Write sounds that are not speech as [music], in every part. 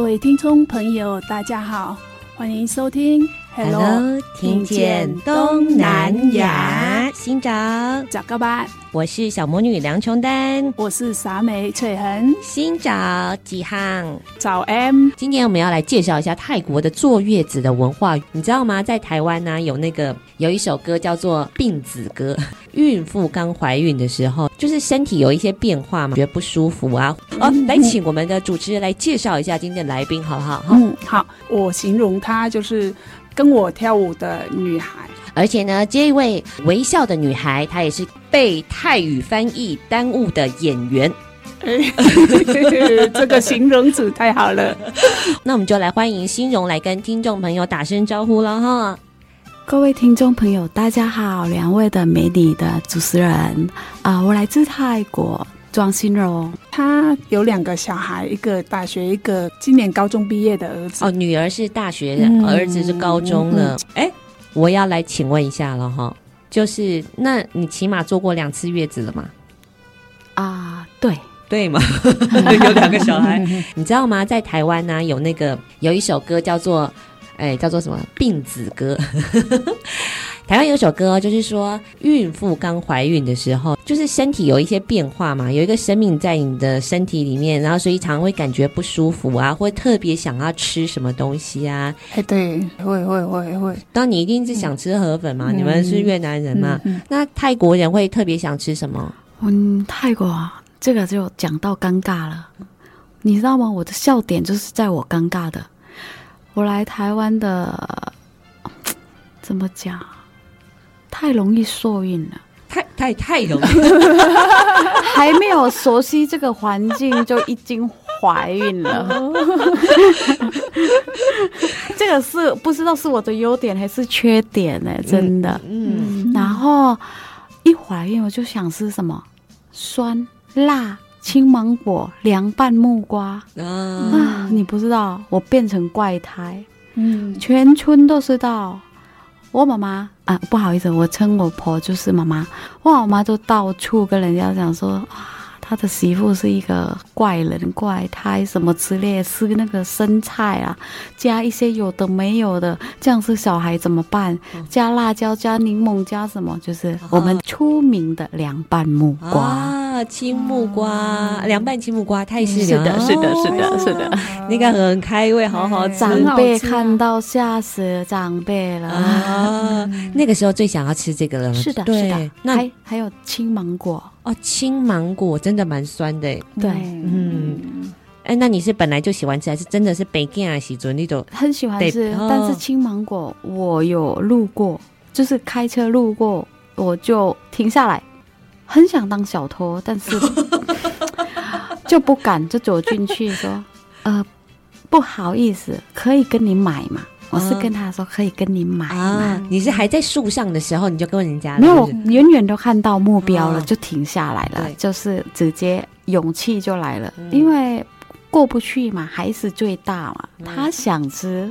各位听众朋友，大家好，欢迎收听 Hello，, Hello 听见东南亚，新找找个伴。我是小魔女梁琼丹，我是傻美翠痕，新找几行早 M。今天我们要来介绍一下泰国的坐月子的文化，你知道吗？在台湾呢、啊，有那个有一首歌叫做《病子歌》，孕妇刚怀孕的时候，就是身体有一些变化嘛，觉得不舒服啊。哦，来请我们的主持人来介绍一下今天的来宾，好不好？嗯，好，我形容她就是跟我跳舞的女孩。而且呢，这一位微笑的女孩，她也是被泰语翻译耽误的演员。哎，这个形容词太好了。[laughs] 那我们就来欢迎欣荣来跟听众朋友打声招呼了哈。各位听众朋友，大家好，两位的美女的主持人啊、呃，我来自泰国，庄欣蓉。她有两个小孩，一个大学，一个今年高中毕业的儿子。哦，女儿是大学的，嗯、儿子是高中的。哎、嗯。嗯我要来请问一下了哈，就是那你起码坐过两次月子了吗？啊，对对嘛，[laughs] 有两个小孩，[laughs] 你知道吗？在台湾呢、啊，有那个有一首歌叫做，哎，叫做什么《病子歌》。台湾有首歌，就是说孕妇刚怀孕的时候，就是身体有一些变化嘛，有一个生命在你的身体里面，然后所以常常会感觉不舒服啊，会特别想要吃什么东西啊。哎，对，会会会会。当你一定是想吃河粉嘛？嗯、你们是越南人嘛？嗯嗯、那泰国人会特别想吃什么？嗯，泰国啊，这个就讲到尴尬了，你知道吗？我的笑点就是在我尴尬的。我来台湾的，怎么讲？太容易受孕了，太太太容易，[laughs] 还没有熟悉这个环境就已经怀孕了。[laughs] 这个是不知道是我的优点还是缺点呢？真的，嗯。嗯，然后一怀孕我就想吃什么酸辣青芒果凉拌木瓜、嗯、啊！你不知道我变成怪胎，嗯，全村都知道。我妈妈啊，不好意思，我称我婆就是妈妈。我妈妈就到处跟人家讲说。他的媳妇是一个怪人、怪胎什么之类的，吃那个生菜啊，加一些有的没有的，这样是小孩怎么办？加辣椒、加柠檬、加什么？就是我们出名的凉拌木瓜啊，青木瓜，凉拌青木瓜太适是的，是的，是的，是的，那个很开胃，好好吃。长辈看到吓死长辈了啊！那个时候最想要吃这个了，是的，是的。那还还有青芒果。哦，青芒果真的蛮酸的，对，嗯，哎，那你是本来就喜欢吃，还是真的是北京啊？喜尊那种很喜欢吃，但是青芒果我有路过，就是开车路过，我就停下来，很想当小偷，但是 [laughs] 就不敢，就走进去说，呃，不好意思，可以跟你买吗？我是跟他说可以跟你买啊，你是还在树上的时候你就跟人家没有，我远远都看到目标了，就停下来了，就是直接勇气就来了，因为过不去嘛，孩子最大嘛，他想吃，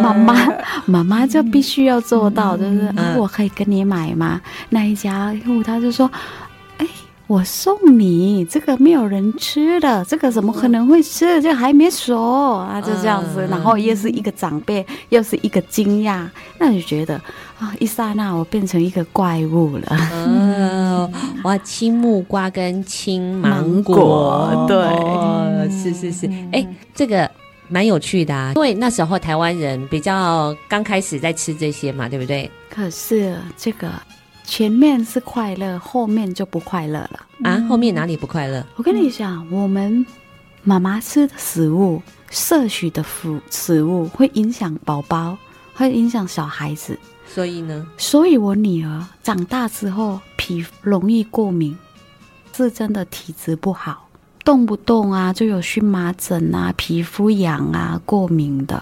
妈妈妈妈就必须要做到，就是我可以跟你买吗？那一家户他就说。我送你这个没有人吃的，这个怎么可能会吃？这还没熟啊，就这样子。然后又是一个长辈，又是一个惊讶，那就觉得啊，一刹那我变成一个怪物了。嗯，哇，青木瓜跟青芒果，芒果对、哦，是是是。哎，这个蛮有趣的啊，因为那时候台湾人比较刚开始在吃这些嘛，对不对？可是这个前面是快乐，后面就不快乐了啊！后面哪里不快乐？我跟你讲，我们妈妈吃的食物、摄取的食食物会影响宝宝，会影响小孩子。所以呢？所以我女儿长大之后皮容易过敏，是真的体质不好。动不动啊，就有荨麻疹啊、皮肤痒啊、过敏的，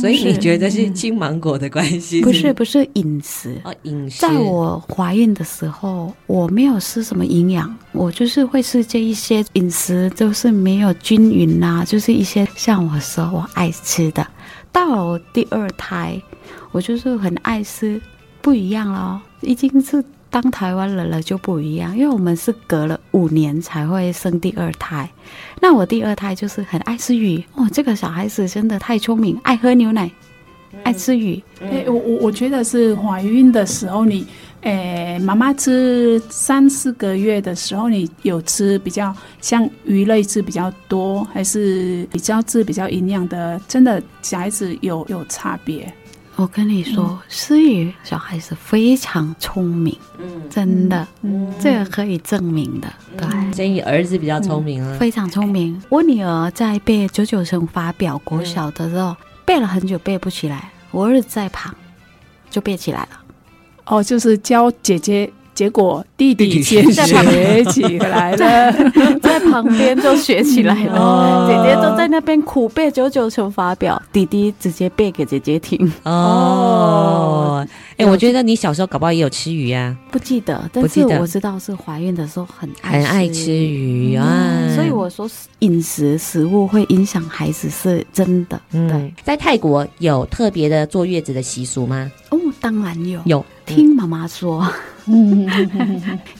所以你觉得是青芒果的关系？不是，不是饮食哦，饮食。在我怀孕的时候，我没有吃什么营养，我就是会吃这一些饮食，就是没有均匀啊，就是一些像我说我爱吃的。到了我第二胎，我就是很爱吃，不一样了，已经是。当台湾人了就不一样，因为我们是隔了五年才会生第二胎。那我第二胎就是很爱吃鱼哦，这个小孩子真的太聪明，爱喝牛奶，嗯、爱吃鱼。哎、欸，我我我觉得是怀孕的时候你，你、欸、诶，妈妈吃三四个月的时候，你有吃比较像鱼类吃比较多，还是比较吃比较营养的？真的小孩子有有差别。我跟你说，思雨小孩子非常聪明，嗯，真的，嗯，这个可以证明的，对。所以儿子比较聪明啊，非常聪明。我女儿在背九九乘法表国小的时候，背了很久背不起来，我儿子在旁就背起来了。哦，就是教姐姐。结果弟弟先学起来了，[laughs] 在旁边就学起来了。哦、姐姐都在那边苦背九九乘法表，弟弟直接背给姐姐听。哦，哎、欸，我觉得你小时候搞不好也有吃鱼呀、啊，不记得，但是我知道是怀孕的时候很爱很爱吃鱼啊、嗯。所以我说饮食食物会影响孩子是真的。对、嗯，在泰国有特别的坐月子的习俗吗？哦，当然有，有听妈妈说。嗯，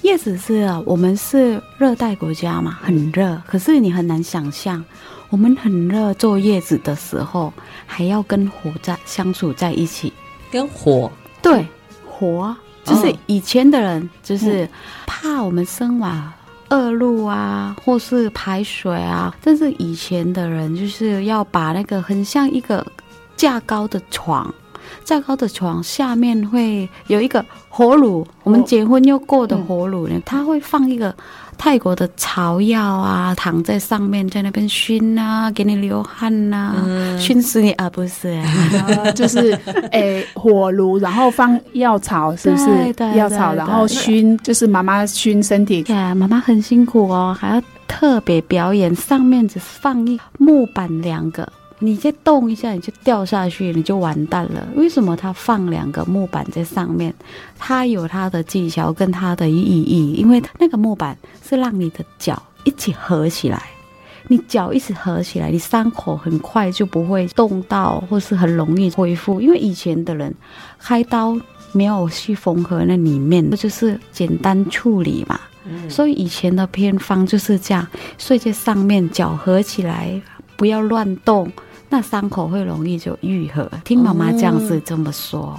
叶子是啊，我们是热带国家嘛，很热。可是你很难想象，我们很热坐月子的时候，还要跟火在相处在一起。跟火？对，火就是以前的人就是怕我们生完恶露啊，或是排水啊。但是以前的人就是要把那个很像一个架高的床。架高的床下面会有一个火炉，我们结婚用过的火炉呢，它会放一个泰国的草药啊，躺在上面，在那边熏啊，给你流汗呐、啊，熏、嗯、死你啊！不是、啊，[laughs] 就是诶、欸，[laughs] 火炉，然后放药草，是不是？对对药草，然后熏，就是妈妈熏身体。对，妈妈很辛苦哦，还要特别表演，上面只放一木板两个。你再动一下，你就掉下去，你就完蛋了。为什么他放两个木板在上面？他有他的技巧跟他的意义，因为那个木板是让你的脚一起合起来，你脚一起合起来，你伤口很快就不会动到，或是很容易恢复。因为以前的人开刀没有去缝合那里面，就是简单处理嘛。嗯。所以以前的偏方就是这样，睡在上面，脚合起来，不要乱动。那伤口会容易就愈合，听妈妈这样子这么说。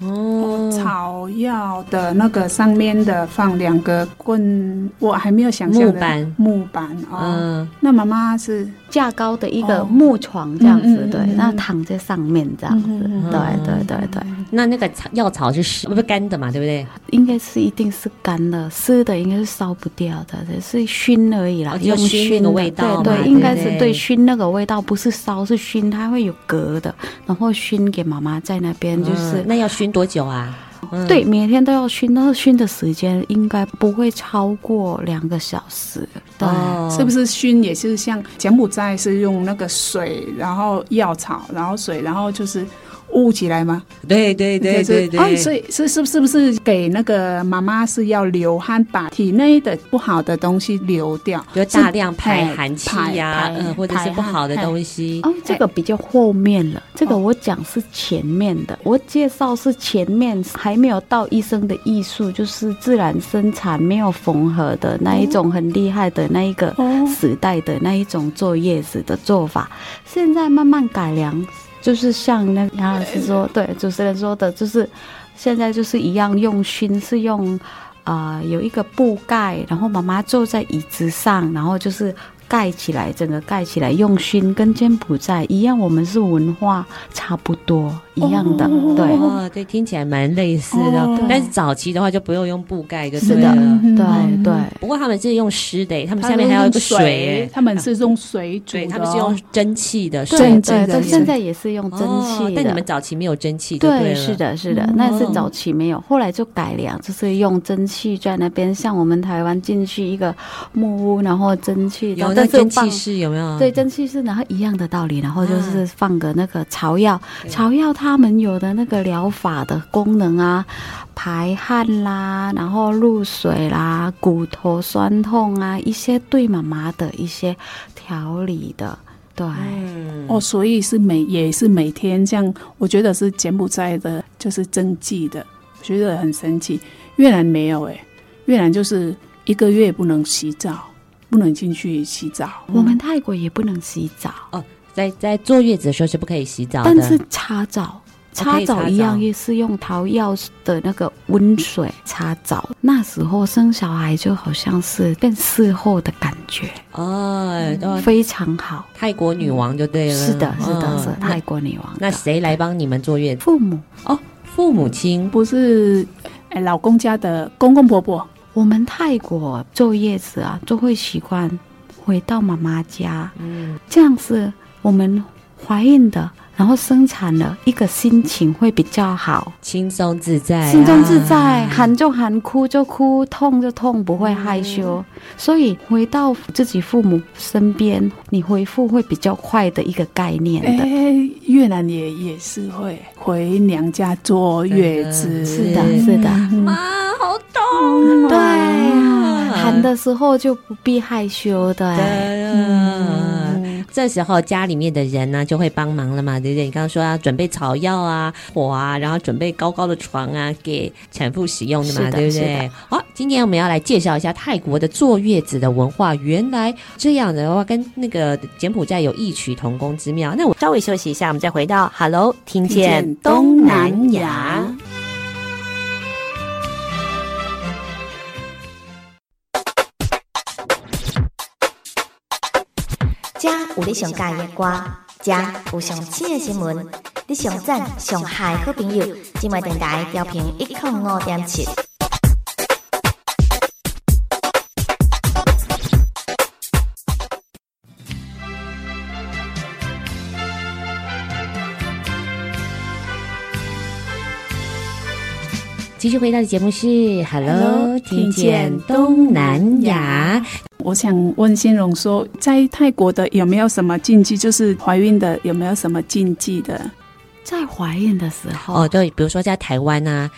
哦哦，草药的那个上面的放两个棍，我还没有想象的木板木板哦。嗯，那妈妈是架高的一个木床这样子，对，那躺在上面这样子，对对对对。那那个草药草是湿不是干的嘛？对不对？应该是一定是干的，湿的应该是烧不掉的，是熏而已啦，用熏的味道。对对，应该是对熏那个味道，不是烧是熏，它会有隔的，然后熏给妈妈在那边就是那要熏。多久啊？嗯、对，每天都要熏，那熏的时间应该不会超过两个小时。对，哦、是不是熏也是像柬埔寨是用那个水，然后药草，然后水，然后就是。雾起来吗？对对对对对，哦，所以是是是不是给那个妈妈是要流汗，把体内的不好的东西流掉，就大量排寒气呀，嗯，或者是不好的东西。哦，这个比较后面了，这个我讲是前面的，我介绍是前面还没有到医生的艺术，就是自然生产没有缝合的那一种很厉害的那一个时代的那一种坐月子的做法，现在慢慢改良。就是像那杨老师说，对主持人说的，就是现在就是一样用熏，是用啊、呃、有一个布盖，然后妈妈坐在椅子上，然后就是盖起来，整个盖起来，用熏跟柬埔寨一样，我们是文化差不多一样的，哦对。哦，对，听起来蛮类似的，哦。但是早期的话就不用用布盖，就是的，嗯对对。不过他们是用湿的，他们下面还有一个水，他们是用水煮他们是用蒸汽的水，对对对，现在也是用蒸汽的。但你们早期没有蒸汽，对，是的，是的，那是早期没有，后来就改良，就是用蒸汽在那边，像我们台湾进去一个木屋，然后蒸汽，有那蒸汽室有没有？对，蒸汽室，然后一样的道理，然后就是放个那个草药，草药他们有的那个疗法的功能啊，排汗啦，然后入水啦，骨头酸痛啊，一些对妈妈的一些调理的。对，嗯、哦，所以是每也是每天这样，我觉得是柬埔寨的，就是针剂的，我觉得很神奇。越南没有哎，越南就是一个月不能洗澡，不能进去洗澡。我们泰国也不能洗澡哦，在在坐月子的时候是不可以洗澡的，但是擦澡。擦澡一样也是用桃药的那个温水擦澡，那时候生小孩就好像是变事后的感觉哦，嗯、非常好。泰国女王就对了，是的，是的，哦、是泰国女王。那谁来帮你们坐月子？父母哦，父母亲不是哎，老公家的公公婆婆。我们泰国坐月子啊，就会习惯回到妈妈家，嗯，这样子我们怀孕的。然后生产了，一个心情会比较好，轻松自在、啊，轻松自在，喊就喊，哭就哭，痛就痛，不会害羞。嗯、所以回到自己父母身边，你恢复会比较快的一个概念的。哎，越南也也是会回娘家坐月子，是的，是的。妈，好痛、啊，对、啊，喊的时候就不必害羞的。对、啊。嗯这时候家里面的人呢就会帮忙了嘛，对不对？你刚刚说要准备草药啊、火啊，然后准备高高的床啊，给产妇使用的嘛，的对不对？好，今天我们要来介绍一下泰国的坐月子的文化。原来这样的话，跟那个柬埔寨有异曲同工之妙。那我稍微休息一下，我们再回到 Hello，听见东南亚。有你上喜欢的歌，这有上新的新闻，你上赞上嗨好朋友，今晚电台调频一点五点七。继续回到的节目是 Hello，, Hello 听见东南亚。我想问新荣说，在泰国的有没有什么禁忌？就是怀孕的有没有什么禁忌的？在怀孕的时候哦，对，比如说在台湾啊，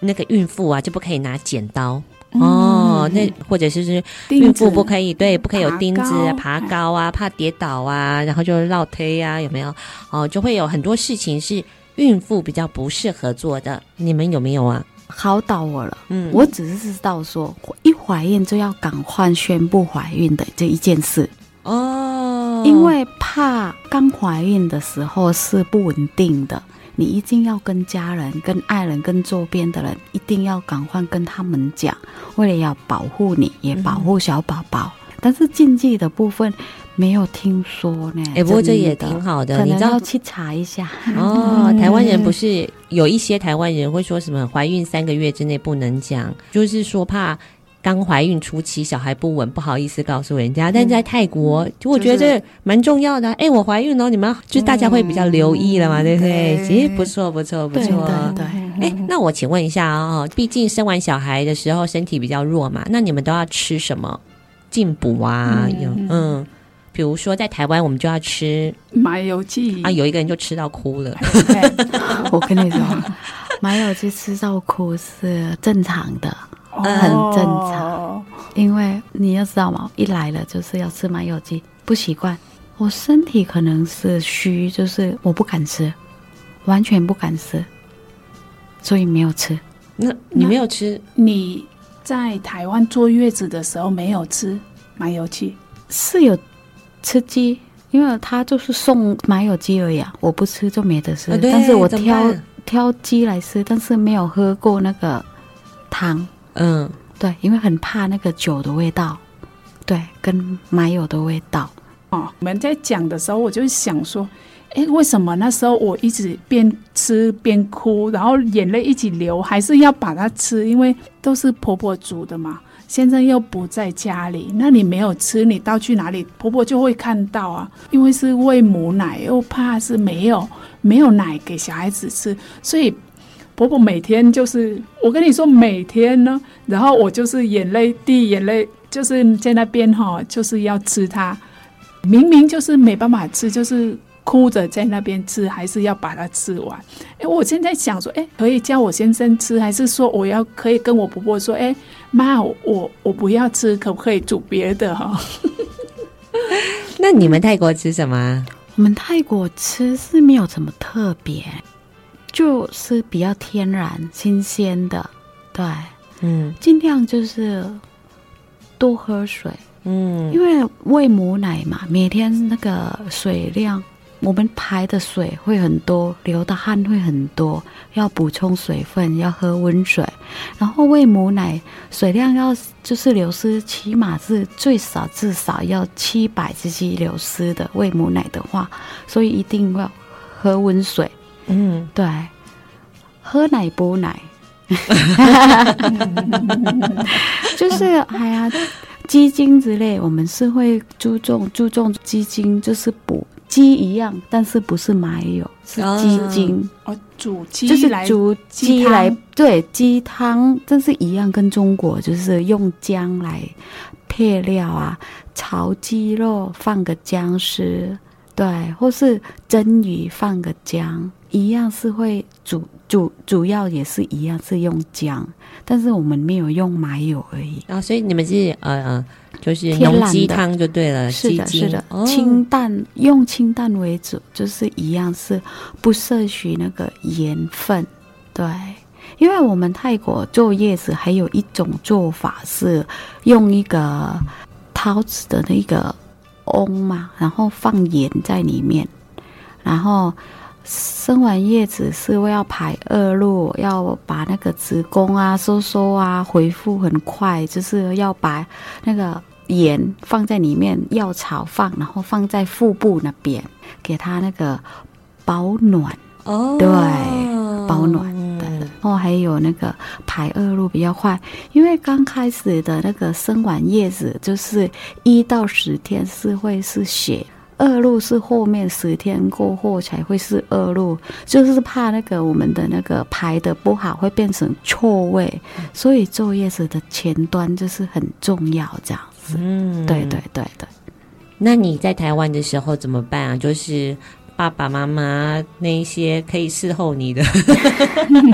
那个孕妇啊就不可以拿剪刀、嗯、哦，那或者是是孕妇不可以对，不可以有钉子啊，爬高啊，怕跌倒啊，然后就绕推啊，有没有？哦，就会有很多事情是孕妇比较不适合做的，你们有没有啊？考倒我了，嗯，我只是知道说，一怀孕就要赶快宣布怀孕的这一件事哦，因为怕刚怀孕的时候是不稳定的，你一定要跟家人、跟爱人、跟周边的人，一定要赶快跟他们讲，为了要保护你，也保护小宝宝。嗯、但是禁忌的部分。没有听说呢，哎、欸，不过这也挺好的，你知道，要去查一下哦。[laughs] 台湾人不是有一些台湾人会说什么怀孕三个月之内不能讲，就是说怕刚怀孕初期小孩不稳，不好意思告诉人家。但是在泰国，嗯、我觉得这蛮重要的。哎、就是欸，我怀孕了，你们就大家会比较留意了嘛，嗯、对不对？对其实不错，不错，不错。对对。哎、欸，那我请问一下啊、哦，毕竟生完小孩的时候身体比较弱嘛，那你们都要吃什么进补啊？有嗯。嗯比如说，在台湾我们就要吃麻油鸡啊，有一个人就吃到哭了。我跟你说，麻油鸡吃到哭是正常的，哦、很正常。因为你要知道嘛，一来了就是要吃麻油鸡，不习惯。我身体可能是虚，就是我不敢吃，完全不敢吃，所以没有吃。那你没有吃？你在台湾坐月子的时候没有吃麻油鸡？是有。吃鸡，因为他就是送麻油鸡而已啊，我不吃就没得吃。哦、但是我挑挑鸡来吃，但是没有喝过那个汤。嗯，对，因为很怕那个酒的味道，对，跟麻油的味道。哦，我们在讲的时候，我就想说，哎，为什么那时候我一直边吃边哭，然后眼泪一起流，还是要把它吃？因为都是婆婆煮的嘛，先生又不在家里，那你没有吃，你到去哪里，婆婆就会看到啊。因为是喂母奶，又怕是没有没有奶给小孩子吃，所以婆婆每天就是，我跟你说，每天呢，然后我就是眼泪滴眼泪，就是在那边哈，就是要吃它。明明就是没办法吃，就是哭着在那边吃，还是要把它吃完。哎，我现在想说，哎，可以叫我先生吃，还是说我要可以跟我婆婆说，哎，妈，我我不要吃，可不可以煮别的哈？[laughs] 那你们泰国吃什么？我们泰国吃是没有什么特别，就是比较天然、新鲜的。对，嗯，尽量就是多喝水。嗯，因为喂母奶嘛，每天那个水量，我们排的水会很多，流的汗会很多，要补充水分，要喝温水。然后喂母奶，水量要就是流失，起码是最少至少要七百 cc 流失的。喂母奶的话，所以一定要喝温水。嗯，对，喝奶补奶，[laughs] 就是哎呀。鸡精之类，我们是会注重注重鸡精，就是补鸡一样，但是不是麻油，是鸡精哦，煮鸡就是煮鸡来对鸡汤，这是一样，跟中国就是用姜来配料啊，炒鸡肉放个姜丝，对，或是蒸鱼放个姜，一样是会煮主主要也是一样是用姜。但是我们没有用麻油而已啊，所以你们是呃呃，就是浓鸡汤就对了，是的，是的，哦、清淡用清淡为主，就是一样是不摄取那个盐分，对，因为我们泰国做叶子还有一种做法是用一个陶瓷的那个瓮嘛，然后放盐在里面，然后。生完叶子是为要排恶露，要把那个子宫啊收缩啊恢复很快，就是要把那个盐放在里面，药草放，然后放在腹部那边，给它那个保暖。哦，对，保暖。的，然后还有那个排恶露比较快，因为刚开始的那个生完叶子就是一到十天是会是血。恶露是后面十天过后才会是恶露，就是怕那个我们的那个排的不好会变成错位，所以坐月子的前端就是很重要，这样子。嗯，对对对对。那你在台湾的时候怎么办啊？就是爸爸妈妈那一些可以伺候你的，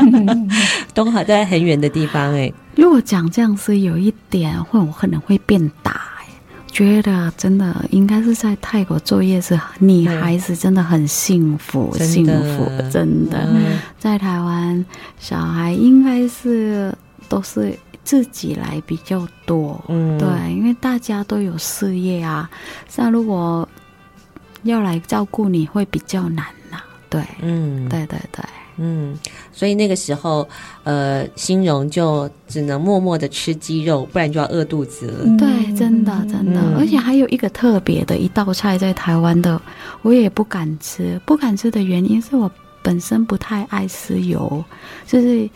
[laughs] 都还在很远的地方哎、欸。如果讲这样是有一点，会我可能会变大。觉得真的应该是在泰国坐月子，女孩子真的很幸福，嗯、幸福真的。嗯、在台湾，小孩应该是都是自己来比较多，嗯，对，因为大家都有事业啊，像如果要来照顾你会比较难呐、啊，对，嗯，对对对。嗯，所以那个时候，呃，心荣就只能默默的吃鸡肉，不然就要饿肚子了。对，真的真的，嗯、而且还有一个特别的一道菜，在台湾的我也不敢吃，不敢吃的原因是我本身不太爱吃油，就是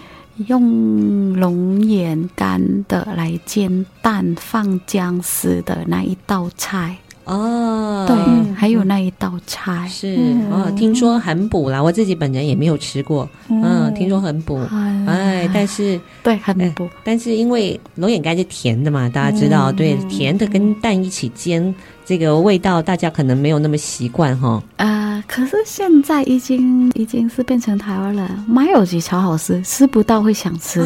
用龙眼干的来煎蛋放姜丝的那一道菜。哦，对，还有那一道菜。是哦，听说很补啦，我自己本人也没有吃过，嗯，听说很补，哎，但是对很补，但是因为龙眼干是甜的嘛，大家知道，对，甜的跟蛋一起煎，这个味道大家可能没有那么习惯哈。呃，可是现在已经已经是变成台湾了，麻油鸡超好吃，吃不到会想吃，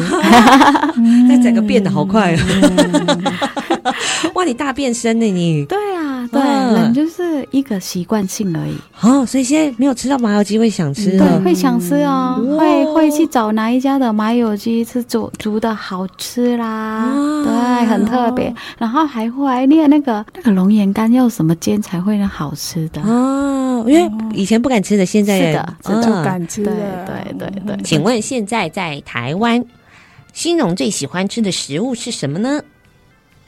[laughs] 那整个变得好快哦！[laughs] 哇，你大变身呢你？对啊。对，人就是一个习惯性而已。哦，所以现在没有吃到麻油鸡会想吃，对，会想吃哦，会会去找哪一家的麻油鸡是煮煮的好吃啦，对，很特别。然后还会怀念那个那个龙眼干要什么煎才会好吃的哦，因为以前不敢吃的，现在是的，这就敢吃。对对对对。请问现在在台湾，欣荣最喜欢吃的食物是什么呢？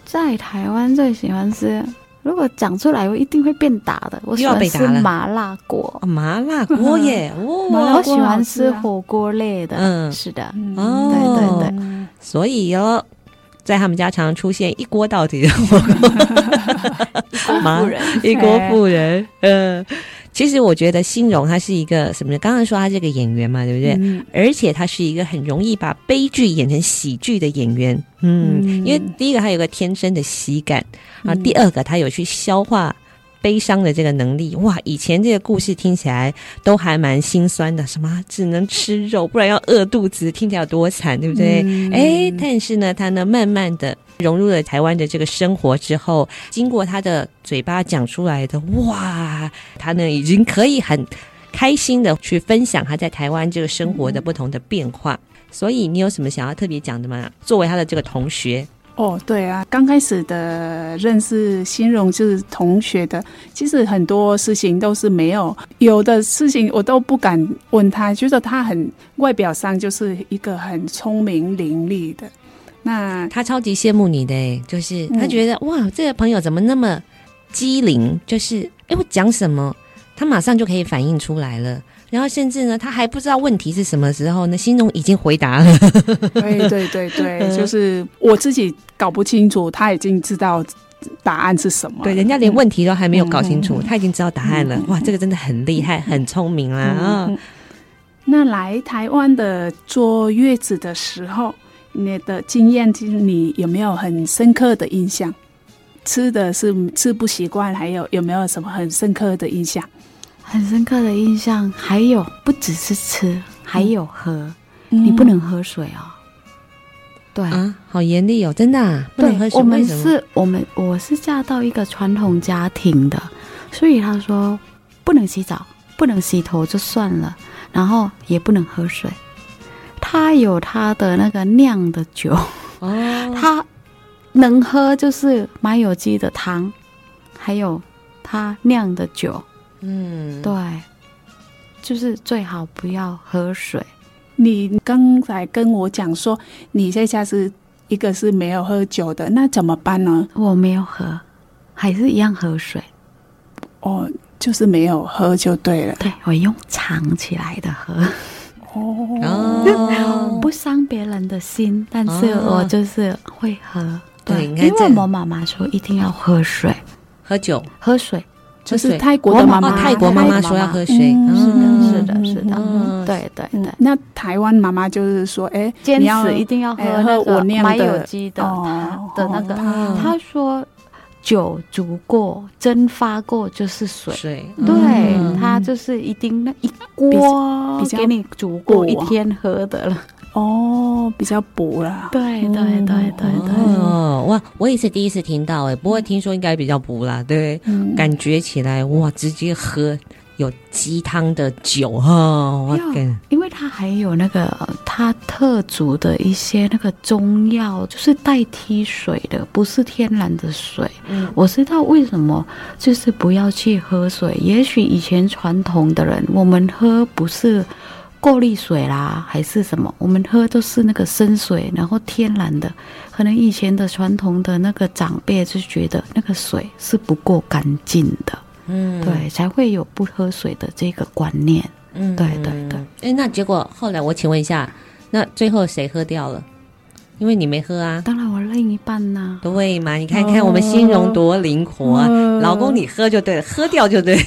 在台湾最喜欢吃，如果讲出来我一定会被打的。我喜欢吃麻辣锅，哦、麻辣锅耶！[laughs] 哦，我喜欢吃火锅类的。嗯，是的。哦，对对对。所以哟，在他们家常常出现一锅到底的火锅，[laughs] 麻妇人，一锅妇人。嗯。其实我觉得辛荣他是一个什么呢？刚刚说他这个演员嘛，对不对？嗯、而且他是一个很容易把悲剧演成喜剧的演员。嗯，嗯，因为第一个他有个天生的喜感，啊、嗯，第二个他有去消化悲伤的这个能力。哇，以前这个故事听起来都还蛮心酸的，什么只能吃肉，不然要饿肚子，听起来有多惨，对不对？哎、嗯，但是呢，他呢，慢慢的。融入了台湾的这个生活之后，经过他的嘴巴讲出来的，哇，他呢已经可以很开心的去分享他在台湾这个生活的不同的变化。嗯、所以你有什么想要特别讲的吗？作为他的这个同学，哦，对啊，刚开始的认识欣荣就是同学的，其实很多事情都是没有，有的事情我都不敢问他，觉得他很外表上就是一个很聪明伶俐的。那他超级羡慕你的，就是他觉得、哇，这个朋友怎么那么机灵？就是哎，我讲什么，他马上就可以反应出来了。然后甚至呢，他还不知道问题是什么时候呢，心中已经回答了。[laughs] 对对对对，[laughs] 就是我自己搞不清楚，他已经知道答案是什么。对，人家连问题都还没有搞清楚，嗯、他已经知道答案了。嗯、哇，这个真的很厉害，很聪明啦啊、嗯！那来台湾的坐月子的时候。你的经验，就是你有没有很深刻的印象？吃的是吃不习惯，还有有没有什么很深刻的印象？很深刻的印象，还有不只是吃，还有喝，嗯、你不能喝水哦。对啊，好严厉哦，真的、啊、不能喝水。我们是我们我是嫁到一个传统家庭的，所以他说不能洗澡，不能洗头就算了，然后也不能喝水。他有他的那个酿的酒，哦，[laughs] 他能喝就是麻油鸡的汤，还有他酿的酒，嗯，对，就是最好不要喝水。你刚才跟我讲说，你在家是一个是没有喝酒的，那怎么办呢？我没有喝，还是一样喝水。哦，就是没有喝就对了。对，我用藏起来的喝。哦，[laughs] 不伤别人的心，但是我就是会喝。哦、对，因为我妈妈说一定要喝水、喝酒、喝水，就是泰国的妈妈，泰国妈妈说要喝水。嗯、是的，是的，是的。嗯，对对对。那台湾妈妈就是说，哎，坚持一定要喝那个麻油鸡的的那个。他说。酒煮过、蒸发过就是水，水对，嗯、它就是一定那一锅给你煮过一天喝的了。哦，比较补啦。对对对对对。哦，哇，我也是第一次听到哎，不过听说应该比较补啦，对，嗯、感觉起来哇，直接喝。有鸡汤的酒哈，因为它还有那个它特煮的一些那个中药，就是代替水的，不是天然的水。嗯，我知道为什么，就是不要去喝水。也许以前传统的人，我们喝不是过滤水啦，还是什么，我们喝都是那个生水，然后天然的。可能以前的传统的那个长辈就觉得那个水是不够干净的。嗯，对，才会有不喝水的这个观念。嗯，对对对。哎，那结果后来我请问一下，那最后谁喝掉了？因为你没喝啊。当然我另一半呐、啊。对嘛？你看看我们心荣多灵活啊！哦、老公你喝就对了，喝掉就对了。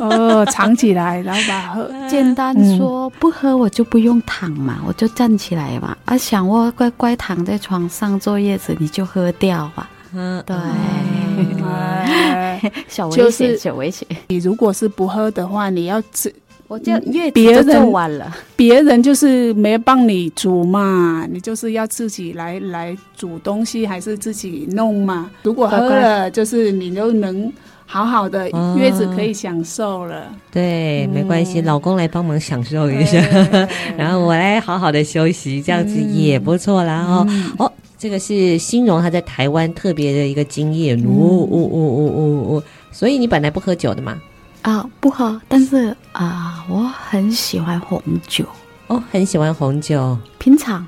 哦，藏起来，然后把喝。[laughs] 简单说，嗯、不喝我就不用躺嘛，我就站起来嘛。啊，想我乖乖躺在床上坐月子，你就喝掉吧。嗯，对，[laughs] 小危险，小危险。你如果是不喝的话，你要吃，我就月子就做完了。[laughs] 别人就是没帮你煮嘛，你就是要自己来来煮东西，还是自己弄嘛？如果喝了，就是你就能好好的月子可以享受了。对，没关系，老公来帮忙享受一下，[laughs] 然后我来好好的休息，这样子也不错啦。哦哦。这个是欣荣他在台湾特别的一个经验，呜呜呜呜呜呜，所以你本来不喝酒的吗？啊，不喝，但是啊，我很喜欢红酒哦，很喜欢红酒。平常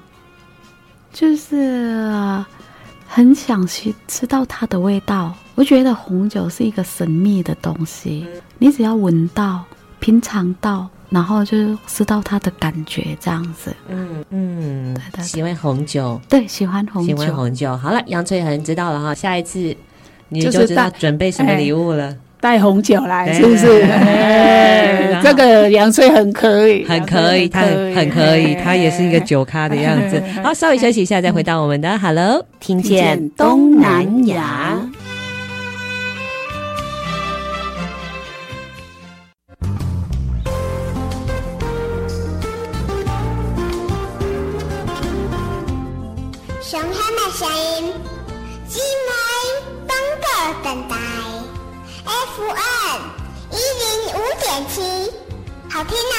就是很想去吃到它的味道。我觉得红酒是一个神秘的东西，你只要闻到、品尝到，然后就知道它的感觉，这样子。嗯嗯，对对对，喜欢红酒，对，喜欢红酒，喜欢红酒。好了，杨翠恒知道了哈，下一次你就知道准备什么礼物了。带红酒来，是不是？哎，这个杨翠很可以，很可以，他很可以，他也是一个酒咖的样子。[laughs] 好，稍微休息一下，再回到我们的 Hello，听见东南亚。点七，好听啊！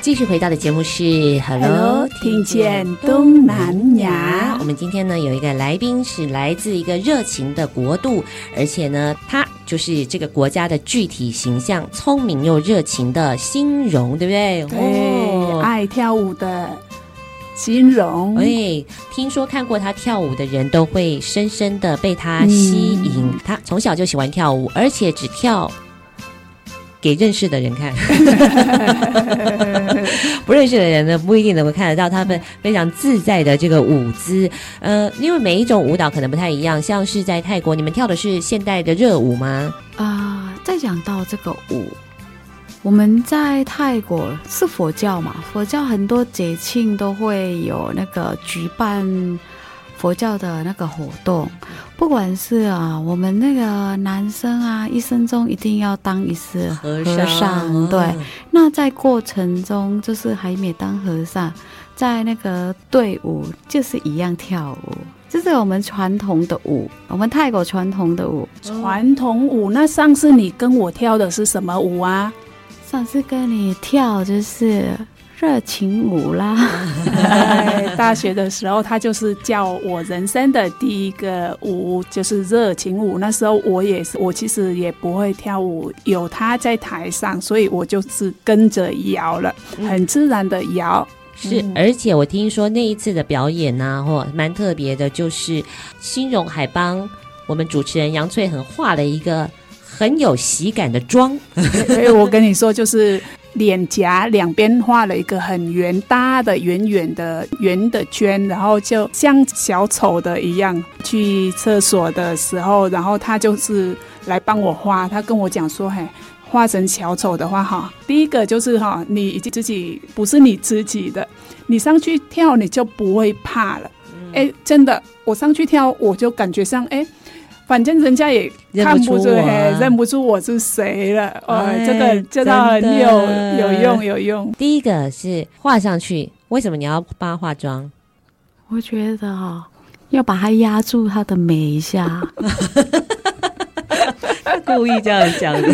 继续回到的节目是 Hello，听见东南亚。我们今天呢有一个来宾是来自一个热情的国度，而且呢他就是这个国家的具体形象，聪明又热情的欣荣，对不对？对，哦、爱跳舞的欣荣。哎，听说看过他跳舞的人都会深深的被他吸引。嗯、他从小就喜欢跳舞，而且只跳。给认识的人看，[laughs] 不认识的人呢，不一定能够看得到他们非常自在的这个舞姿。呃，因为每一种舞蹈可能不太一样，像是在泰国，你们跳的是现代的热舞吗？啊、呃，再讲到这个舞，我们在泰国是佛教嘛，佛教很多节庆都会有那个举办。佛教的那个活动，不管是啊，我们那个男生啊，一生中一定要当一次和尚，和尚对。那在过程中，就是还没当和尚，在那个队伍就是一样跳舞，这是我们传统的舞，我们泰国传统的舞。传统舞，那上次你跟我跳的是什么舞啊？上次跟你跳就是。热情舞啦！大学的时候，他就是叫我人生的第一个舞，就是热情舞。那时候我也是，我其实也不会跳舞，有他在台上，所以我就是跟着摇了，很自然的摇。是，而且我听说那一次的表演呢、啊，或蛮特别的，就是新荣海帮我们主持人杨翠恒画了一个很有喜感的妆。[laughs] 所以我跟你说，就是。脸颊两边画了一个很圆大的圆圆的圆的圈，然后就像小丑的一样。去厕所的时候，然后他就是来帮我画。他跟我讲说：“嘿，画成小丑的话，哈，第一个就是哈，你自己不是你自己的，你上去跳你就不会怕了。哎，真的，我上去跳我就感觉上哎。”反正人家也看不出，认不出我是谁了。哦，这个这个很有有用有用。第一个是画上去，为什么你要帮他化妆？我觉得哈，要把它压住它的美一下。[laughs] 故意这样讲的。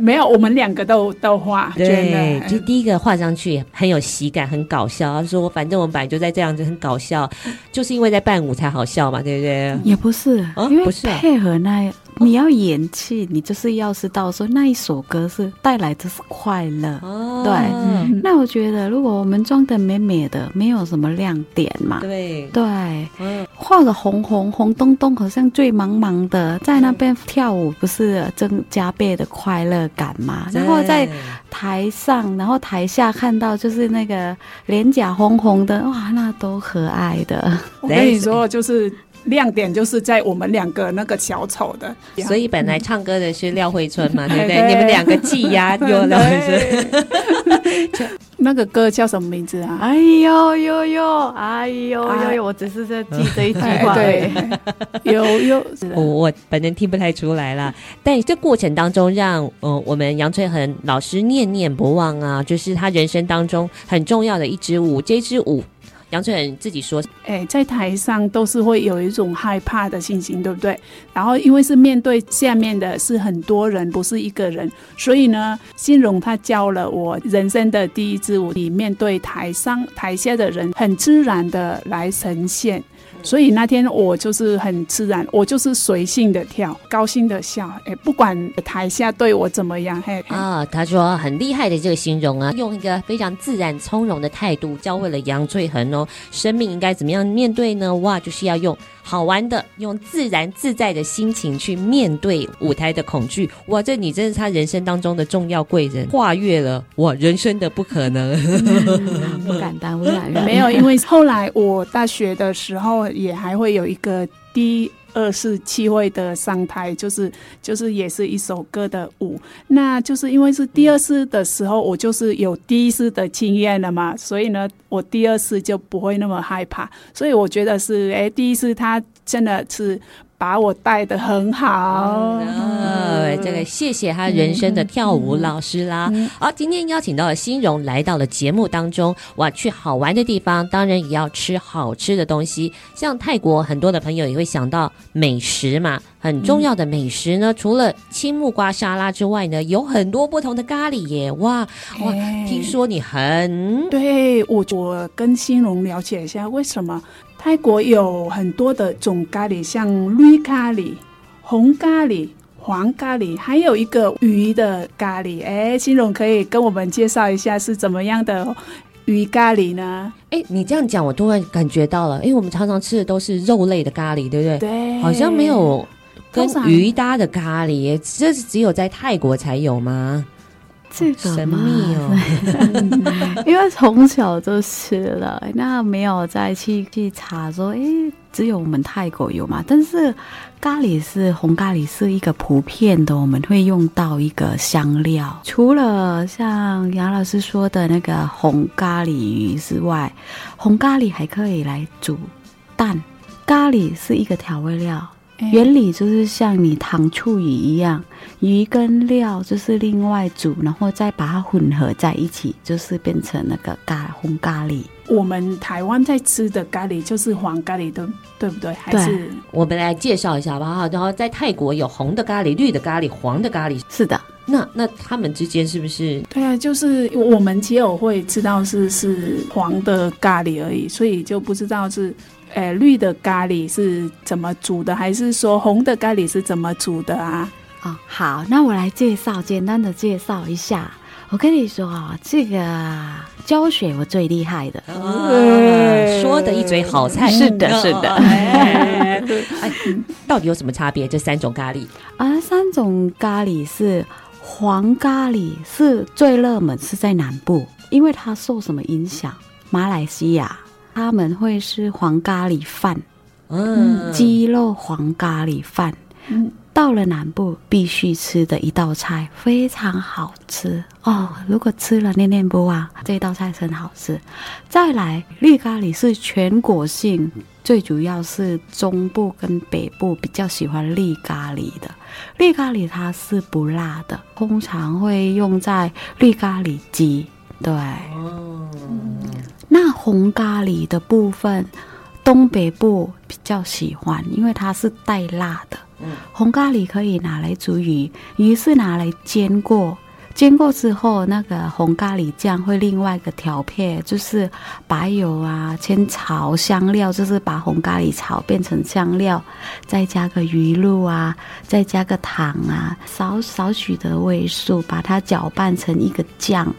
没有，我们两个都都画，对，就第一个画上去很有喜感，很搞笑。他说：“反正我们本来就在这样子，很搞笑，就是因为在伴舞才好笑嘛，对不对？”也不是，哦、因为配合那。你要演戏，你就是要知道说那一首歌是带来的是快乐，哦、对。嗯、那我觉得，如果我们装的美美的，没有什么亮点嘛，对对。画的红红红咚咚，好像醉茫茫的，在那边跳舞，不是增加倍的快乐感嘛？然后在台上，然后台下看到就是那个脸颊红红的，哇，那多可爱的！我跟你说，就是。亮点就是在我们两个那个小丑的，所以本来唱歌的是廖慧春嘛，[laughs] 对不对？你们两个技压又廖 [laughs] 慧春，[laughs] 那个歌叫什么名字啊？哎呦呦呦，哎呦呦呦，我只是在记这一句话。对，有有，我我本人听不太出来了，但这过程当中让嗯我们杨翠恒老师念念不忘啊，就是他人生当中很重要的一支舞，这支舞。杨翠恒自己说：“哎，在台上都是会有一种害怕的心情，对不对？然后因为是面对下面的是很多人，不是一个人，所以呢，欣荣他教了我人生的第一支舞，里面对台上台下的人很自然的来呈现。所以那天我就是很自然，我就是随性的跳，高兴的笑，哎，不管台下对我怎么样，嘿。啊、哦，他说很厉害的这个形容啊，用一个非常自然从容的态度教会了杨翠恒哦，生命应该怎么样面对呢？哇，就是要用好玩的，用自然自在的心情去面对舞台的恐惧。哇，这你真是他人生当中的重要贵人，跨越了我人生的不可能，嗯、不敢当，不敢当。[laughs] 没有，因为后来我大学的时候。也还会有一个第二次机会的上台，就是就是也是一首歌的舞，那就是因为是第二次的时候，我就是有第一次的经验了嘛，所以呢，我第二次就不会那么害怕，所以我觉得是，哎，第一次他真的是。把我带的很好，嗯，这个谢谢他人生的跳舞老师啦。好，今天邀请到了欣荣来到了节目当中，哇，去好玩的地方，当然也要吃好吃的东西。像泰国很多的朋友也会想到美食嘛，很重要的美食呢，嗯，除了青木瓜沙拉之外呢，有很多不同的咖喱耶。哇哇，听说你很对我，我跟欣荣了解一下为什么。泰国有很多的种咖喱，像绿咖喱、红咖喱、黄咖喱，还有一个鱼的咖喱。哎，欣荣可以跟我们介绍一下是怎么样的鱼咖喱呢？哎，你这样讲，我突然感觉到了，因为我们常常吃的都是肉类的咖喱，对不对？对，好像没有跟鱼搭的咖喱，这是只有在泰国才有吗？这个神秘哦，[laughs] 因为从小就吃了，那没有再去去查说，哎，只有我们泰国有嘛？但是咖喱是红咖喱是一个普遍的，我们会用到一个香料，除了像杨老师说的那个红咖喱鱼之外，红咖喱还可以来煮蛋。咖喱是一个调味料。原理就是像你糖醋鱼一样，鱼跟料就是另外煮，然后再把它混合在一起，就是变成那个咖红咖喱。我们台湾在吃的咖喱就是黄咖喱的，对不对？还是我们来介绍一下吧哈。然后在泰国有红的咖喱、绿的咖喱、黄的咖喱。是的，那那他们之间是不是？对啊，就是我们只有会知道是是黄的咖喱而已，所以就不知道是。呃，绿的咖喱是怎么煮的？还是说红的咖喱是怎么煮的啊？哦，好，那我来介绍，简单的介绍一下。我跟你说啊，这个教学我最厉害的，哦、说的一嘴好菜。是的，是的。[laughs] 哎，到底有什么差别？这三种咖喱啊，三种咖喱是黄咖喱是最热门，是在南部，因为它受什么影响？马来西亚。他们会吃黄咖喱饭，嗯，鸡肉黄咖喱饭，嗯，到了南部必须吃的一道菜，非常好吃哦。如果吃了念念不忘，这道菜很好吃。再来，绿咖喱是全国性，最主要是中部跟北部比较喜欢绿咖喱的。绿咖喱它是不辣的，通常会用在绿咖喱鸡，对。哦那红咖喱的部分，东北部比较喜欢，因为它是带辣的。红咖喱可以拿来煮鱼，鱼是拿来煎过，煎过之后，那个红咖喱酱会另外一个调配，就是白油啊，先炒香料，就是把红咖喱炒变成香料，再加个鱼露啊，再加个糖啊，少少许的味素，把它搅拌成一个酱。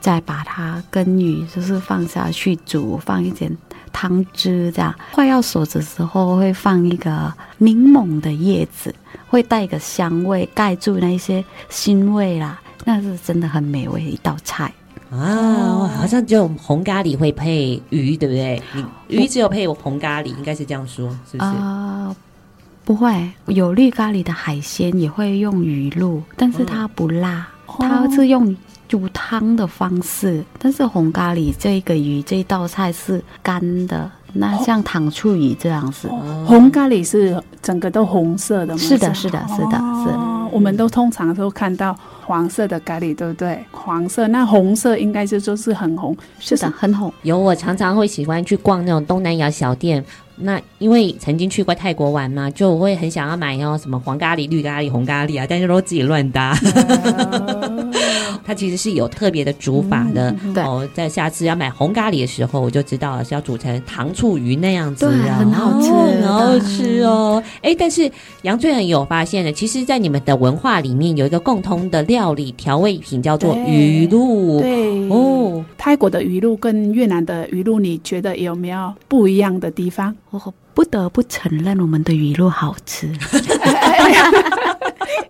再把它跟鱼就是放下去煮，放一点汤汁，这样快要熟的时候会放一个柠檬的叶子，会带一个香味，盖住那一些腥味啦。那是真的很美味一道菜啊！好像就红咖喱会配鱼，对不对？你鱼只有配红咖喱，应该是这样说，是不是？啊、呃，不会，有绿咖喱的海鲜也会用鱼露，但是它不辣，嗯、它是用。煮汤的方式，但是红咖喱这个鱼这一道菜是干的，那像糖醋鱼这样子。哦、红咖喱是整个都红色的吗？是的，是的，是的，是。我们都通常都看到黄色的咖喱，对不对？黄色，那红色应该就就是很红，是的，很红。有，我常常会喜欢去逛那种东南亚小店。那因为曾经去过泰国玩嘛，就我会很想要买哦，什么黄咖喱、绿咖喱、红咖喱啊，但是都自己乱搭。它其实是有特别的煮法的。嗯、对哦，在下次要买红咖喱的时候，我就知道了是要煮成糖醋鱼那样子，对，很好吃，哦、很好吃哦。哎，但是杨翠很有发现的，其实，在你们的文化里面有一个共通的料理调味品，叫做鱼露。对哦，泰国的鱼露跟越南的鱼露，你觉得有没有不一样的地方？我不得不承认，我们的鱼露好吃。[laughs]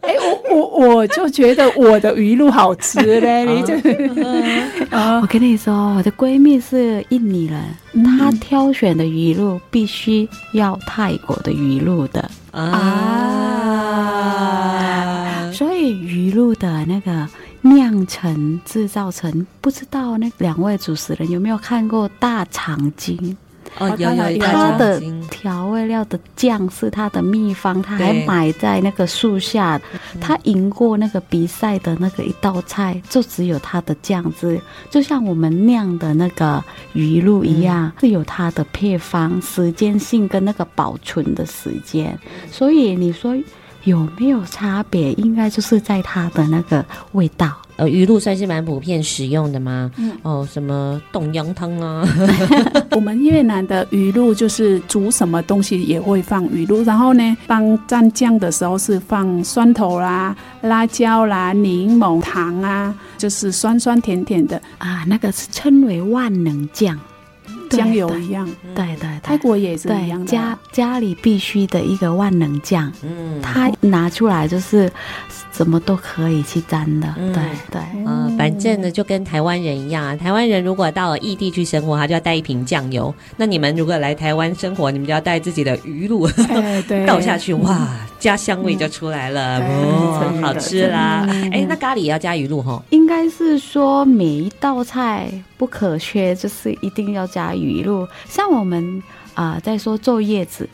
哎，我我我就觉得我的鱼露好吃嘞，[laughs] 你就 [laughs] 啊，我跟你说，我的闺蜜是印尼人，嗯、她挑选的鱼露必须要泰国的鱼露的。啊，啊，所以鱼露的那个酿成、制造成，不知道那两位主持人有没有看过大长今？哦，有有，有它的调味料的酱是它的秘方，他还埋在那个树下。他赢过那个比赛的那个一道菜，就只有它的酱汁，就像我们酿的那个鱼露一样，是有它的配方、时间性跟那个保存的时间。所以你说有没有差别？应该就是在它的那个味道。呃，鱼露算是蛮普遍使用的吗？嗯，哦，什么冻羊汤啊？[laughs] 我们越南的鱼露就是煮什么东西也会放鱼露，然后呢，放蘸酱的时候是放蒜头啦、辣椒啦、柠檬糖啊，就是酸酸甜甜的。啊，那个是称为万能酱。酱油一样，对对，对，泰国也是一样的，家家里必须的一个万能酱，嗯，它拿出来就是什么都可以去沾的，嗯、对对，嗯、呃，反正呢就跟台湾人一样啊，台湾人如果到了异地去生活，他就要带一瓶酱油，那你们如果来台湾生活，你们就要带自己的鱼露，哎、对，[laughs] 倒下去，哇，家乡味就出来了，嗯、哦，好吃啦，哎、嗯，那咖喱也要加鱼露哈？应该是说每一道菜不可缺，就是一定要加鱼露。鱼露，像我们啊、呃，在说做叶子，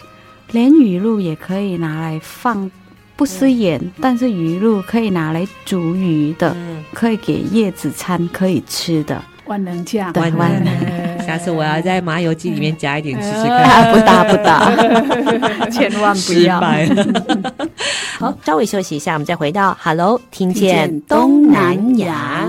连鱼露也可以拿来放，不吃盐，嗯、但是鱼露可以拿来煮鱼的，嗯、可以给叶子餐可以吃的万能酱。对，万能。[laughs] 下次我要在麻油鸡里面加一点试试看。不打不打，[laughs] 千万不要。[laughs] 好，稍微休息一下，我们再回到 Hello，听见东南亚。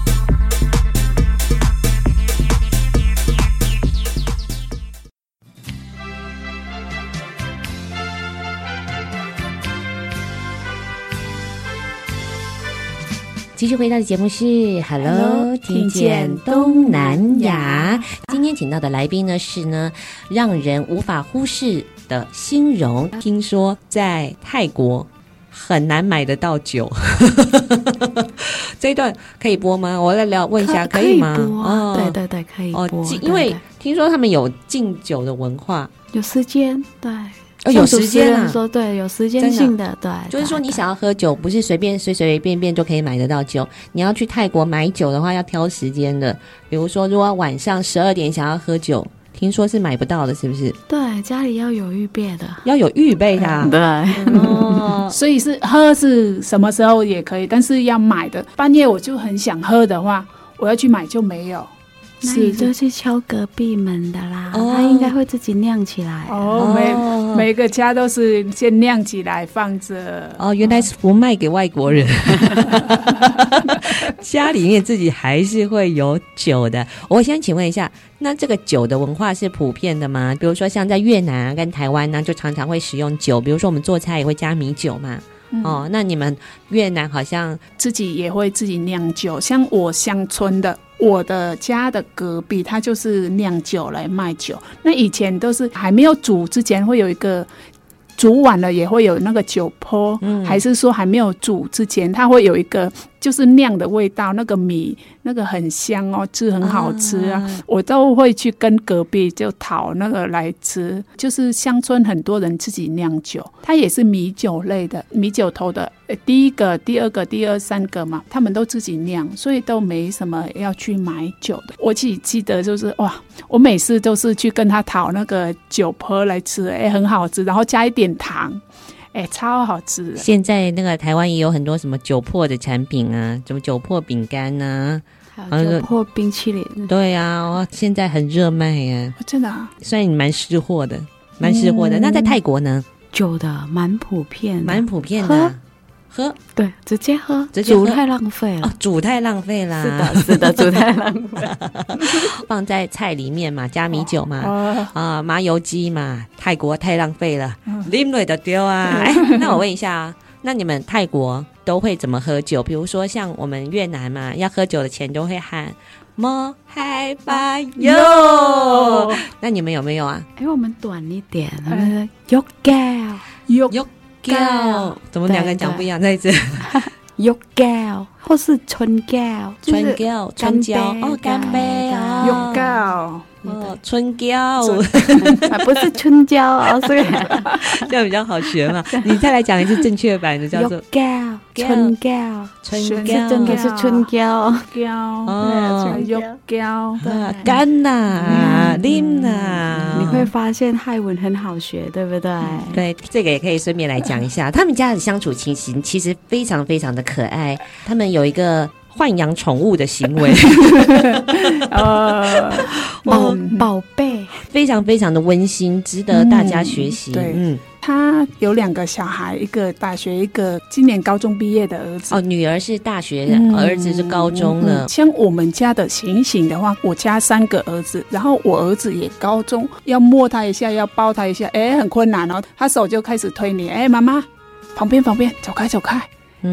继续回到的节目是 Hello，, 听见东南亚。今天请到的来宾呢是呢，让人无法忽视的欣荣。听说在泰国很难买得到酒，[laughs] 这一段可以播吗？我来聊问一下，可以吗？可以播对对对，可以播。哦，因为听说他们有敬酒的文化，有时间对。哦，有时间啊！说对，有时间性的，对，就是说你想要喝酒，不是随便随随便便就可以买得到酒。你要去泰国买酒的话，要挑时间的。比如说，如果晚上十二点想要喝酒，听说是买不到的，是不是？对，家里要有预备的，要有预备的。对，哦，[laughs] 所以是喝是什么时候也可以，但是要买的。半夜我就很想喝的话，我要去买就没有。那你就去敲隔壁门的啦，哦、他应该会自己酿起来。哦，每每个家都是先酿起来放着。哦，原来是不卖给外国人，[laughs] 家里面自己还是会有酒的。我先请问一下，那这个酒的文化是普遍的吗？比如说像在越南啊，跟台湾呢，就常常会使用酒。比如说我们做菜也会加米酒嘛。嗯、哦，那你们越南好像自己也会自己酿酒，像我乡村的。我的家的隔壁，他就是酿酒来卖酒。那以前都是还没有煮之前，会有一个煮完了也会有那个酒坡，嗯、还是说还没有煮之前，它会有一个。就是酿的味道，那个米那个很香哦，吃很好吃啊！啊我都会去跟隔壁就讨那个来吃。就是乡村很多人自己酿酒，它也是米酒类的，米酒头的第一个、第二个、第二三个嘛，他们都自己酿，所以都没什么要去买酒的。我自己记得就是哇，我每次都是去跟他讨那个酒泼来吃，哎，很好吃，然后加一点糖。哎，超好吃。现在那个台湾也有很多什么酒粕的产品啊，什么酒粕饼干呐，还有酒粕冰淇淋。对啊，哇，现在很热卖呀，真的啊，虽然你蛮识货的，蛮识货的。那在泰国呢？酒的蛮普遍，蛮普遍的。喝，对，直接喝，直接喝煮太浪费了。哦，煮太浪费啦。是的，是的，[laughs] 煮太浪费。[laughs] 放在菜里面嘛，加米酒嘛，啊、哦呃，麻油鸡嘛，泰国太浪费了，拎了的丢啊。[laughs] 哎，那我问一下啊，那你们泰国都会怎么喝酒？比如说像我们越南嘛，要喝酒的前都会喊莫嗨吧哟。那你们有没有啊？哎，我们短一点，我们哟盖哟哟。胶，怎么两个人讲不一样？在这，[laughs] 肉糕或是春胶，春胶，春胶哦，干杯啊，玉胶。哦，春娇，[laughs] 不是春娇哦，是。[laughs] 这样比较好学嘛。[laughs] 你再来讲一次正确版的，叫做春娇，春娇，真的是春娇，娇。哦，玉娇，干呐，拎呐。你会发现泰文很好学，对不对？对，这个也可以顺便来讲一下，他们家的相处情形其实非常非常的可爱。他们有一个。豢养宠物的行为，[laughs] 呃，[laughs] 宝宝贝，非常非常的温馨，值得大家学习。对，嗯，他有两个小孩，一个大学，一个今年高中毕业的儿子。哦，女儿是大学，儿子是高中了。像我们家的情形的话，我家三个儿子，然后我儿子也高中，要摸他一下，要抱他一下，哎，很困难哦，他手就开始推你，哎，妈妈，旁边旁边，走开走开。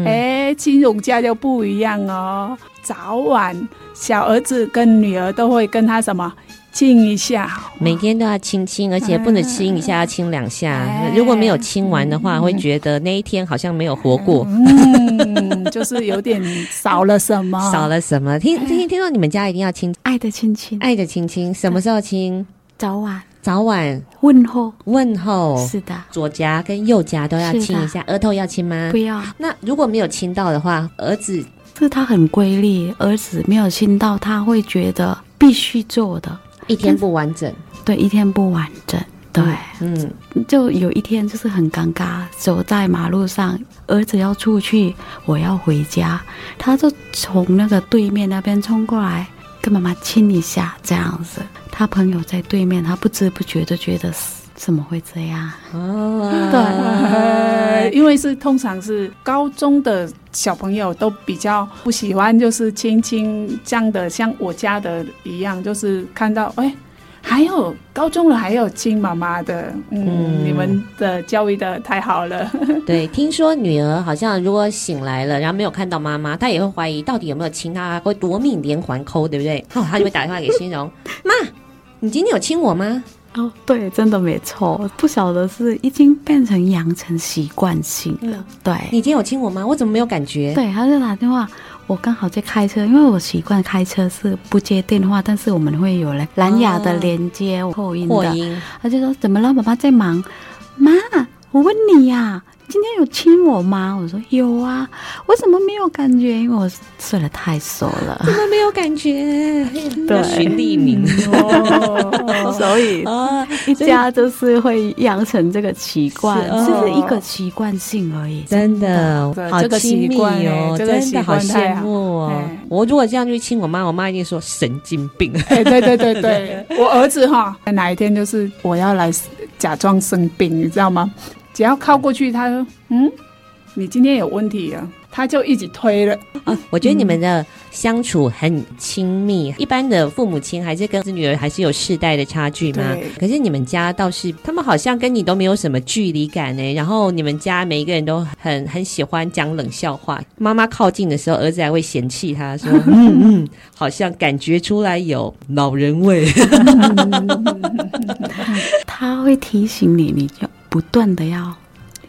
哎，亲融家就不一样哦。早晚小儿子跟女儿都会跟他什么亲一下，每天都要亲亲，而且不能亲一下，要亲两下。哎、如果没有亲完的话，嗯、会觉得那一天好像没有活过。嗯，就是有点少了什么，少了什么。听听听说你们家一定要亲爱的亲亲，爱的亲亲，什么时候亲？早晚。早晚问候问候，是的，左颊跟右颊都要亲一下，额头要亲吗？不要。那如果没有亲到的话，儿子是他很规律，儿子没有亲到，他会觉得必须做的，一天不完整。对，一天不完整。对，嗯，就有一天就是很尴尬，走在马路上，儿子要出去，我要回家，他就从那个对面那边冲过来。跟妈妈亲一下，这样子。他朋友在对面，他不知不觉的觉得怎么会这样？哦，对、呃，因为是通常是高中的小朋友都比较不喜欢，就是亲亲这样的，像我家的一样，就是看到哎。还有高中了，还有亲妈妈的，嗯，嗯，你们的教育的太好了。[laughs] 对，听说女儿好像如果醒来了，然后没有看到妈妈，她也会怀疑到底有没有亲她，会夺命连环扣，对不对？[laughs] 哦，她就会打电话给欣荣，[laughs] 妈，你今天有亲我吗？哦，对，真的没错，不晓得是已经变成养成习惯性了。嗯、对，你今天有亲我吗？我怎么没有感觉？对，她就打电话。我刚好在开车，因为我习惯开车是不接电话，但是我们会有嘞蓝牙的连接扩音的。他就说：“怎么了？妈妈在忙。”妈，我问你呀、啊。今天有亲我吗？我说有啊，我怎么没有感觉？因为我睡得太熟了，怎么没有感觉？对，寻地名哦，所以啊，一家就是会养成这个习惯，只是一个习惯性而已。真的，好亲密哦，真的好羡慕哦。我如果这样去亲我妈，我妈一定说神经病。对对对对对，我儿子哈，哪一天就是我要来假装生病，你知道吗？只要靠过去，他说：“嗯，你今天有问题啊。”他就一直推了。啊，我觉得你们的相处很亲密。嗯、一般的父母亲还是跟子女儿还是有世代的差距嘛。对可是你们家倒是，他们好像跟你都没有什么距离感呢。然后你们家每一个人都很很喜欢讲冷笑话。妈妈靠近的时候，儿子还会嫌弃他说：“ [laughs] 嗯嗯，好像感觉出来有老人味。[laughs] ” [laughs] 他会提醒你，你就。不断的要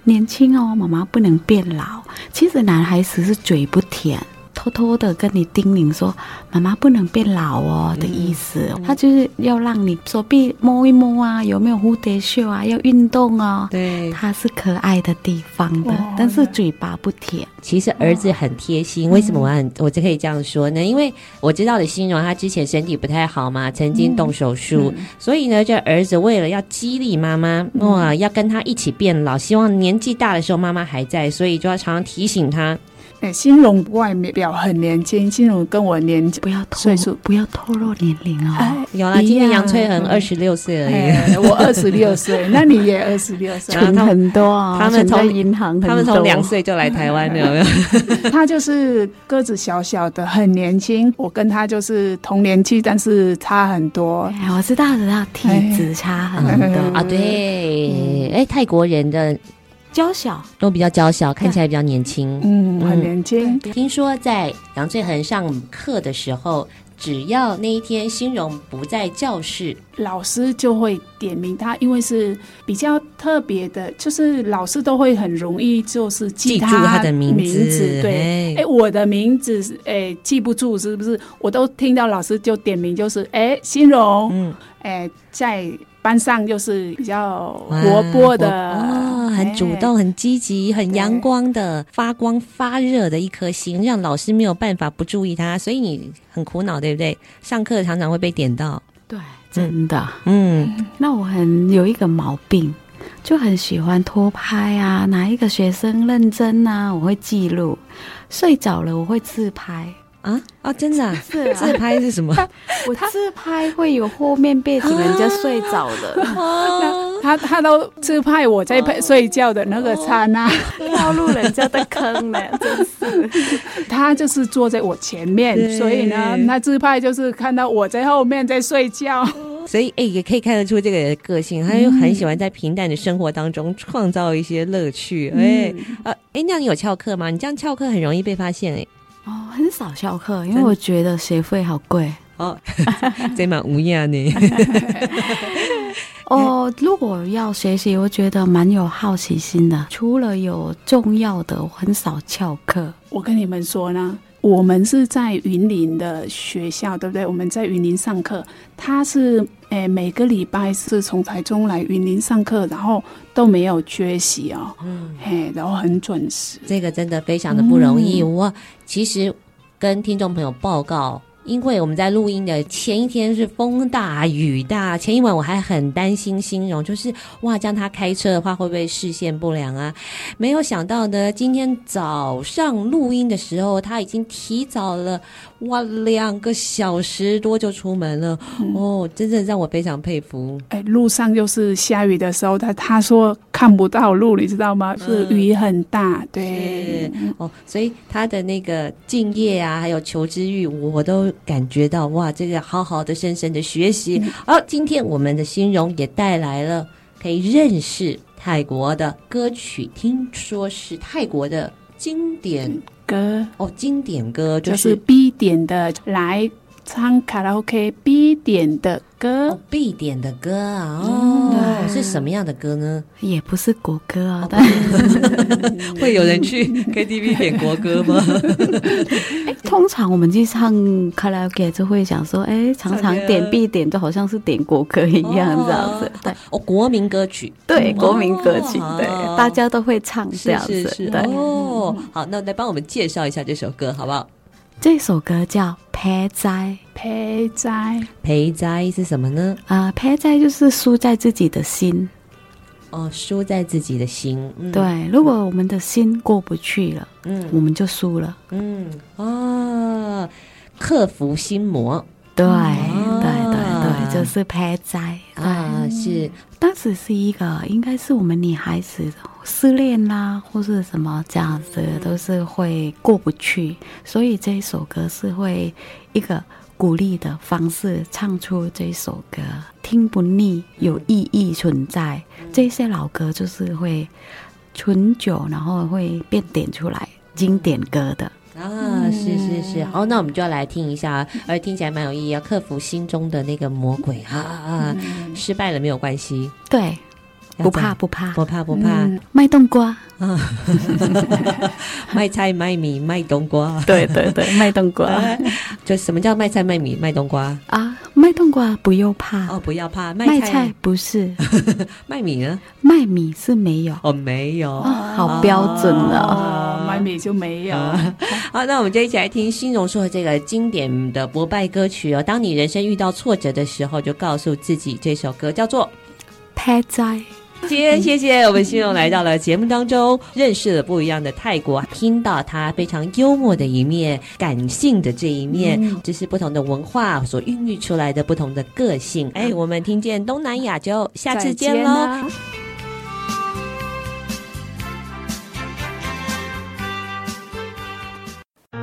年轻哦，妈妈不能变老。其实男孩子是嘴不甜，偷偷的跟你叮咛说：“妈妈不能变老哦”的意思。嗯、他就是要让你手臂摸一摸啊，有没有蝴蝶袖啊？要运动哦。对，他是可爱的地方的，但是嘴巴不甜。其实儿子很贴心，为什么我很我就可以这样说呢？因为我知道的欣荣他之前身体不太好嘛，曾经动手术，嗯、所以呢，这儿子为了要激励妈妈，哇，要跟他一起变老，希望年纪大的时候妈妈还在，所以就要常常提醒他。哎，欣荣外表很年轻，欣荣跟我年纪不要岁数不要透露年龄哦。哎、有啊，今年杨翠恒二十六岁而已，哎、我二十六岁，[laughs] 那你也二十六岁，[laughs] 存很多啊。他们从银行，他们从两岁就来台湾了，有没有？他就是个子小小的，很年轻。我跟他就是同年纪，但是差很多。哎、我知道，知道，体质差很多、嗯、啊。对，哎、嗯，泰国人的。娇小都比较娇小，看起来比较年轻。嗯，很年轻。听说在杨翠恒上课的时候，只要那一天欣荣不在教室，老师就会点名他，因为是比较特别的，就是老师都会很容易就是记，住他的名字。名字对，哎，我的名字哎记不住是不是？我都听到老师就点名，就是哎欣荣，嗯，哎在。班上就是比较活泼的，哦，很主动、很积极、很阳光的、发光发热的一颗心，让老师没有办法不注意他，所以你很苦恼，对不对？上课常常会被点到，对，真的，嗯。那我很有一个毛病，就很喜欢偷拍啊，哪一个学生认真啊，我会记录；睡着了，我会自拍。啊啊！真的、啊，[laughs] 是啊，自拍是什么？[laughs] 我自拍会有后面背景人家睡着的，[laughs] 他他都自拍我在拍睡觉的那个刹那，掉入人家的坑了，真是。他就是坐在我前面，所以呢，他自拍就是看到我在后面在睡觉。所以哎、欸，也可以看得出这个人的个性，他又很喜欢在平淡的生活当中创造一些乐趣。哎、欸，呃，哎，那你有翘课吗？你这样翘课很容易被发现哎、欸。哦，很少翘课，因为我觉得学费好贵哦，[laughs] 这蛮无恙呢。[laughs] 哦，如果要学习，我觉得蛮有好奇心的。除了有重要的，我很少翘课。我跟你们说呢，我们是在云林的学校，对不对？我们在云林上课，他是诶每个礼拜是从台中来云林上课，然后都没有缺席哦，嗯，嘿，然后很准时。这个真的非常的不容易。嗯、我其实跟听众朋友报告。因为我们在录音的前一天是风大雨大，前一晚我还很担心欣荣，就是哇，这样他开车的话会不会视线不良啊？没有想到呢，今天早上录音的时候，他已经提早了哇两个小时多就出门了，嗯、哦，真的让我非常佩服。哎，路上就是下雨的时候，他他说看不到路，你知道吗？是雨很大，嗯、对，哦，所以他的那个敬业啊，还有求知欲，我都。感觉到哇，这个好好的、深深的学习。好、嗯，今天我们的新荣也带来了可以认识泰国的歌曲，听说是泰国的经典歌哦，经典歌就是、就是、必点的来。唱卡拉 OK 必点的歌，哦、必点的歌啊，哦，嗯、是什么样的歌呢？也不是国歌啊，但 [laughs] 会有人去 [laughs] KTV 点国歌吗？欸、[laughs] 通常我们去唱卡拉 OK 就会想说，哎、欸，常常点必点，就好像是点国歌一样，这样子。对，哦，国民歌曲，对，国民歌曲，对，大家都会唱这样子。是是是对哦，好，那来帮我们介绍一下这首歌，好不好？这首歌叫《陪斋》，陪斋，陪斋是什么呢？啊、呃，陪斋就是输在自己的心。哦，输在自己的心。嗯、对，如果我们的心过不去了，嗯，我们就输了。嗯，哦，克服心魔。对，哦、对对对，就是拍在啊，是。当时是一个，应该是我们女孩子失恋啦，或是什么这样子，都是会过不去，所以这首歌是会一个鼓励的方式唱出这首歌，听不腻，有意义存在。这些老歌就是会存久，然后会变点出来经典歌的。啊，是是是，好，那我们就要来听一下，而听起来蛮有意义，要克服心中的那个魔鬼啊啊！失败了没有关系，对，不怕不怕不怕不怕。卖冬瓜啊，[laughs] 卖菜卖米卖冬瓜。对对对，[laughs] 卖冬瓜。就什么叫卖菜卖米卖冬瓜啊？卖冬瓜不用怕哦，不要怕。卖菜不是，[laughs] 卖米呢？卖米是没有哦，没有，好标准了。卖米就没有。[laughs] 好，那我们就一起来听新荣说的这个经典的柏拜歌曲哦。当你人生遇到挫折的时候，就告诉自己这首歌叫做《拍在》。今天谢谢我们新荣来到了节目当中，认识了不一样的泰国，听到他非常幽默的一面，感性的这一面，嗯、这是不同的文化所孕育出来的不同的个性。哎，我们听见东南亚就下次见喽。